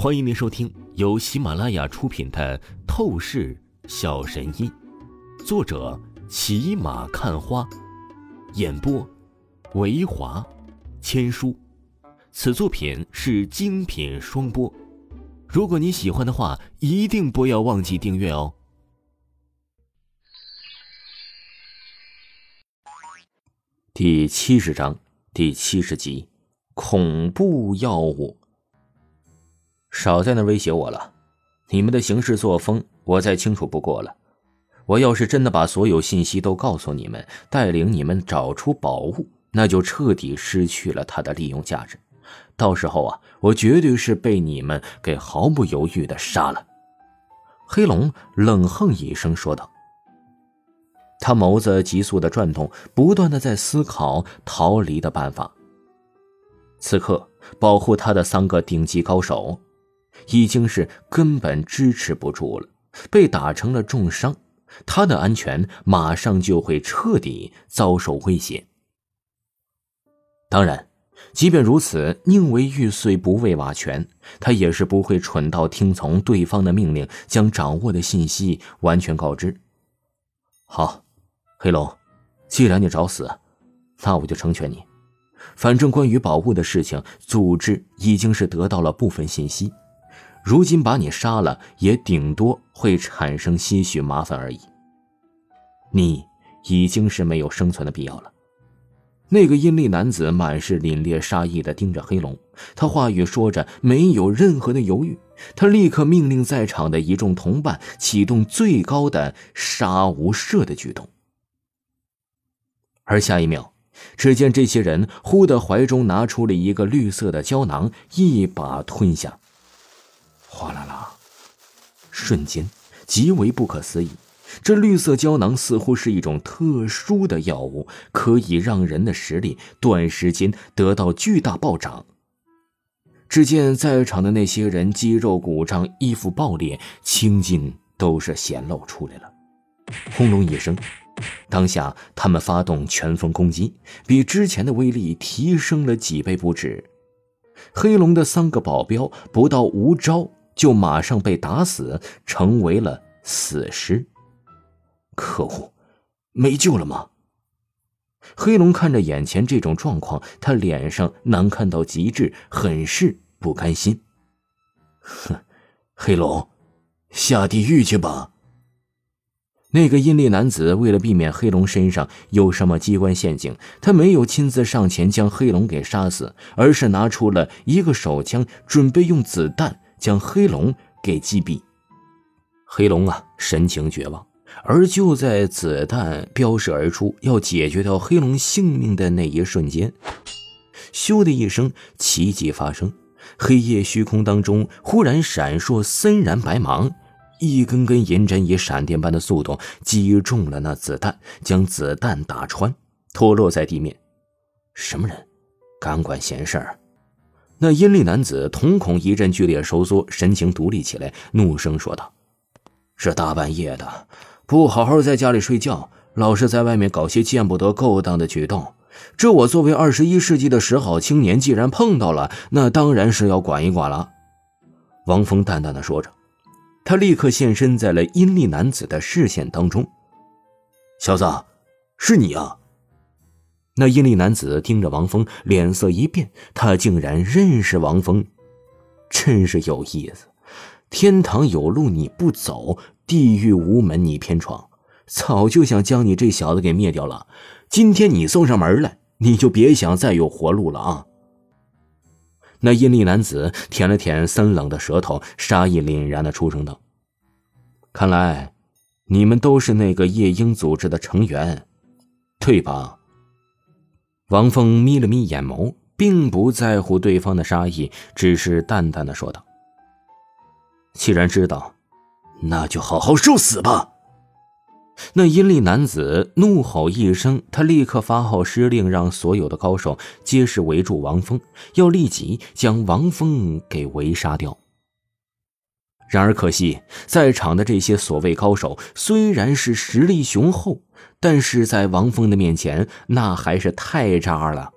欢迎您收听由喜马拉雅出品的《透视小神医》，作者骑马看花，演播维华千书。此作品是精品双播。如果你喜欢的话，一定不要忘记订阅哦。第七十章第七十集：恐怖药物。少在那威胁我了！你们的行事作风，我再清楚不过了。我要是真的把所有信息都告诉你们，带领你们找出宝物，那就彻底失去了它的利用价值。到时候啊，我绝对是被你们给毫不犹豫的杀了。黑龙冷哼一声说道。他眸子急速的转动，不断的在思考逃离的办法。此刻，保护他的三个顶级高手。已经是根本支持不住了，被打成了重伤，他的安全马上就会彻底遭受威胁。当然，即便如此，宁为玉碎不为瓦全，他也是不会蠢到听从对方的命令，将掌握的信息完全告知。好，黑龙，既然你找死，那我就成全你。反正关于宝物的事情，组织已经是得到了部分信息。如今把你杀了，也顶多会产生些许麻烦而已。你已经是没有生存的必要了。那个阴厉男子满是凛冽杀意的盯着黑龙，他话语说着，没有任何的犹豫，他立刻命令在场的一众同伴启动最高的杀无赦的举动。而下一秒，只见这些人忽的怀中拿出了一个绿色的胶囊，一把吞下。哗啦啦！瞬间，极为不可思议。这绿色胶囊似乎是一种特殊的药物，可以让人的实力短时间得到巨大暴涨。只见在场的那些人肌肉鼓胀，衣服爆裂，青筋都是显露出来了。轰隆一声，当下他们发动拳风攻击，比之前的威力提升了几倍不止。黑龙的三个保镖不到五招。就马上被打死，成为了死尸。可恶，没救了吗？黑龙看着眼前这种状况，他脸上难看到极致，很是不甘心。哼，黑龙，下地狱去吧！那个阴厉男子为了避免黑龙身上有什么机关陷阱，他没有亲自上前将黑龙给杀死，而是拿出了一个手枪，准备用子弹。将黑龙给击毙，黑龙啊，神情绝望。而就在子弹飙射而出，要解决掉黑龙性命的那一瞬间，咻的一声，奇迹发生。黑夜虚空当中忽然闪烁森然白芒，一根根银针以闪电般的速度击中了那子弹，将子弹打穿，脱落在地面。什么人，敢管闲事儿？那阴历男子瞳孔一阵剧烈收缩，神情独立起来，怒声说道：“这大半夜的，不好好在家里睡觉，老是在外面搞些见不得勾当的举动。这我作为二十一世纪的十好青年，既然碰到了，那当然是要管一管了。”王峰淡淡的说着，他立刻现身在了阴历男子的视线当中。“小子，是你啊！”那阴厉男子盯着王峰，脸色一变，他竟然认识王峰，真是有意思。天堂有路你不走，地狱无门你偏闯，早就想将你这小子给灭掉了。今天你送上门来，你就别想再有活路了啊！那阴厉男子舔了舔森冷的舌头，杀意凛然的出声道：“看来，你们都是那个夜鹰组织的成员，对吧？”王峰眯了眯眼眸，并不在乎对方的杀意，只是淡淡的说道：“既然知道，那就好好受死吧。”那阴厉男子怒吼一声，他立刻发号施令，让所有的高手皆是围住王峰，要立即将王峰给围杀掉。然而可惜，在场的这些所谓高手虽然是实力雄厚。但是在王峰的面前，那还是太渣了。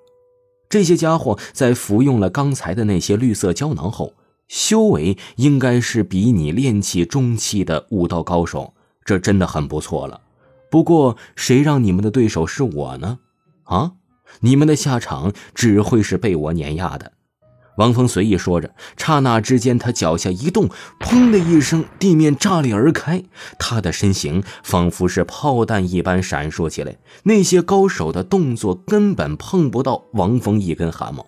这些家伙在服用了刚才的那些绿色胶囊后，修为应该是比你练气中期的武道高手，这真的很不错了。不过，谁让你们的对手是我呢？啊，你们的下场只会是被我碾压的。王峰随意说着，刹那之间，他脚下一动，砰的一声，地面炸裂而开，他的身形仿佛是炮弹一般闪烁起来。那些高手的动作根本碰不到王峰一根汗毛。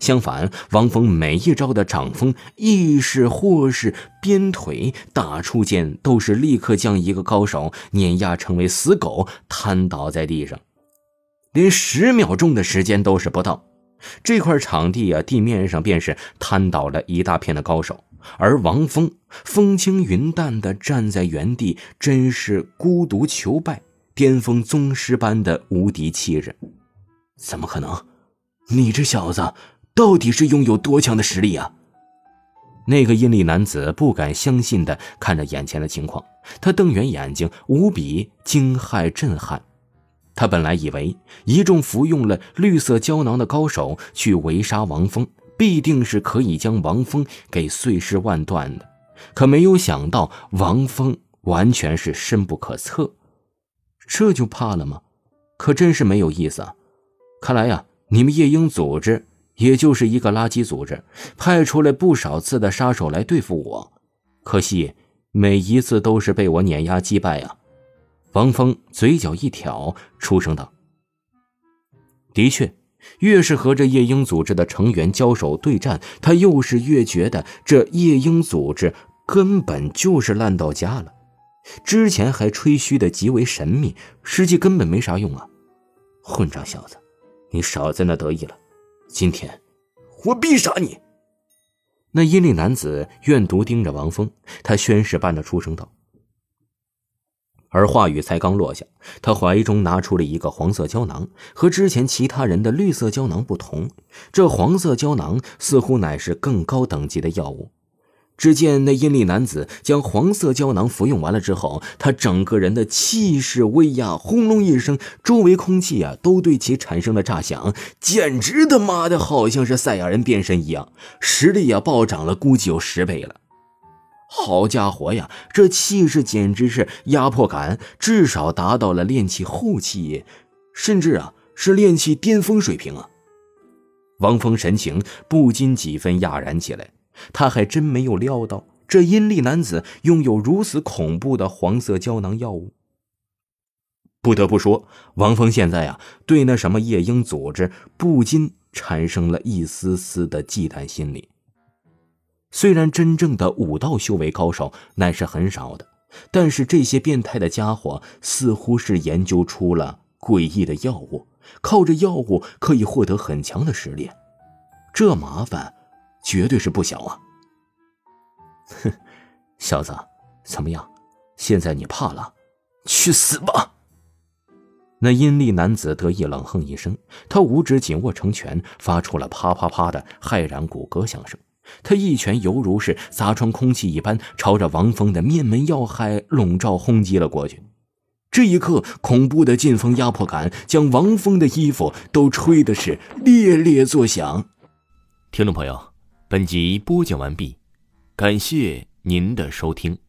相反，王峰每一招的掌风、意识或是鞭腿打出剑，都是立刻将一个高手碾压成为死狗，瘫倒在地上。连十秒钟的时间都是不到，这块场地啊，地面上便是瘫倒了一大片的高手，而王峰风轻云淡的站在原地，真是孤独求败，巅峰宗师般的无敌气质。怎么可能？你这小子！到底是拥有多强的实力啊！那个阴历男子不敢相信的看着眼前的情况，他瞪圆眼睛，无比惊骇震撼。他本来以为一众服用了绿色胶囊的高手去围杀王峰，必定是可以将王峰给碎尸万段的，可没有想到王峰完全是深不可测。这就怕了吗？可真是没有意思啊！看来呀，你们夜鹰组织……也就是一个垃圾组织，派出来不少次的杀手来对付我，可惜每一次都是被我碾压击败啊！王峰嘴角一挑，出声道：“的确，越是和这夜鹰组织的成员交手对战，他又是越觉得这夜鹰组织根本就是烂到家了。之前还吹嘘的极为神秘，实际根本没啥用啊！混账小子，你少在那得意了！”今天，我必杀你！那阴历男子怨毒盯着王峰，他宣誓般的出声道。而话语才刚落下，他怀中拿出了一个黄色胶囊，和之前其他人的绿色胶囊不同，这黄色胶囊似乎乃是更高等级的药物。只见那阴历男子将黄色胶囊服用完了之后，他整个人的气势威压，轰隆一声，周围空气啊都对其产生了炸响，简直他妈的好像是赛亚人变身一样，实力啊暴涨了，估计有十倍了。好家伙呀，这气势简直是压迫感，至少达到了炼气后期，甚至啊是炼气巅峰水平啊！王峰神情不禁几分讶然起来。他还真没有料到，这阴历男子拥有如此恐怖的黄色胶囊药物。不得不说，王峰现在啊，对那什么夜鹰组织不禁产生了一丝丝的忌惮心理。虽然真正的武道修为高手乃是很少的，但是这些变态的家伙似乎是研究出了诡异的药物，靠着药物可以获得很强的实力，这麻烦。绝对是不小啊！哼，小子，怎么样？现在你怕了？去死吧！那阴历男子得意冷哼一声，他五指紧握成拳，发出了啪啪啪的骇然骨骼响声。他一拳犹如是砸穿空气一般，朝着王峰的面门要害笼罩轰击了过去。这一刻，恐怖的劲风压迫感将王峰的衣服都吹的是猎猎作响。听众朋友。本集播讲完毕，感谢您的收听。